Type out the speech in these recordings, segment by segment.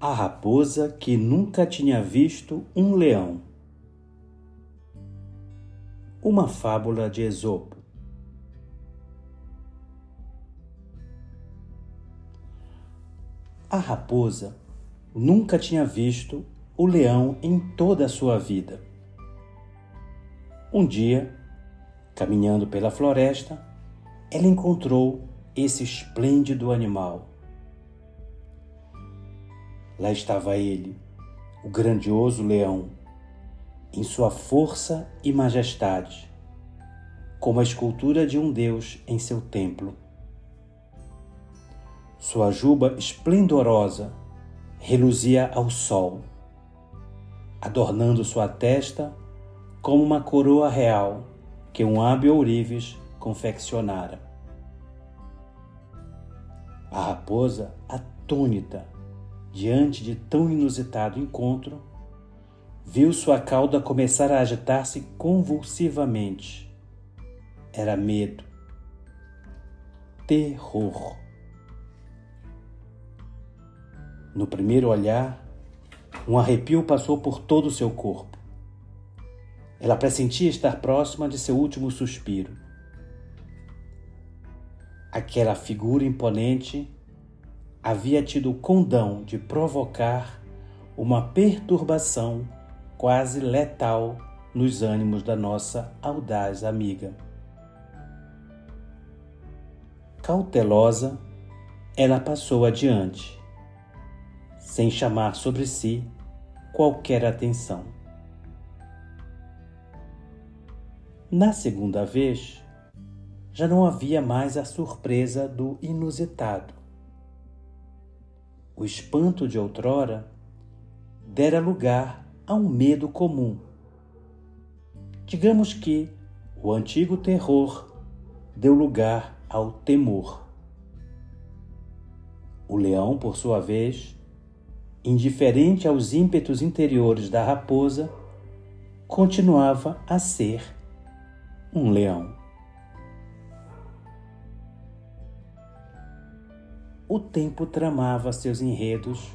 A raposa que nunca tinha visto um leão. Uma fábula de Esopo. A raposa nunca tinha visto o leão em toda a sua vida. Um dia, caminhando pela floresta, ela encontrou esse esplêndido animal Lá estava ele, o grandioso leão, em sua força e majestade, como a escultura de um deus em seu templo. Sua juba esplendorosa reluzia ao sol, adornando sua testa como uma coroa real que um hábil ourives confeccionara. A raposa, atônita, diante de tão inusitado encontro, viu sua cauda começar a agitar-se convulsivamente. Era medo, terror. No primeiro olhar, um arrepio passou por todo o seu corpo. Ela pressentia estar próxima de seu último suspiro. Aquela figura imponente havia tido o condão de provocar uma perturbação quase letal nos ânimos da nossa audaz amiga. Cautelosa, ela passou adiante, sem chamar sobre si qualquer atenção. Na segunda vez, já não havia mais a surpresa do inusitado o espanto de outrora dera lugar a um medo comum. Digamos que o antigo terror deu lugar ao temor. O leão, por sua vez, indiferente aos ímpetos interiores da raposa, continuava a ser um leão. O tempo tramava seus enredos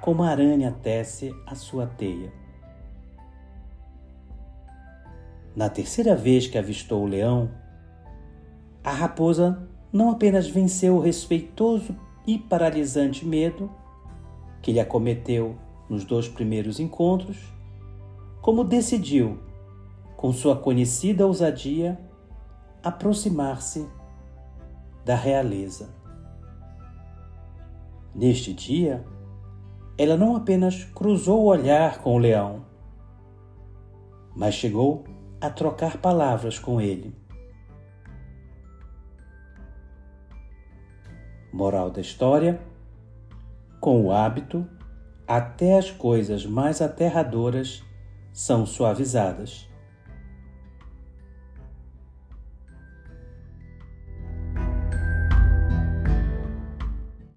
como a aranha tece a sua teia. Na terceira vez que avistou o leão, a raposa não apenas venceu o respeitoso e paralisante medo que lhe acometeu nos dois primeiros encontros, como decidiu, com sua conhecida ousadia, aproximar-se da realeza. Neste dia, ela não apenas cruzou o olhar com o leão, mas chegou a trocar palavras com ele. Moral da história: com o hábito, até as coisas mais aterradoras são suavizadas.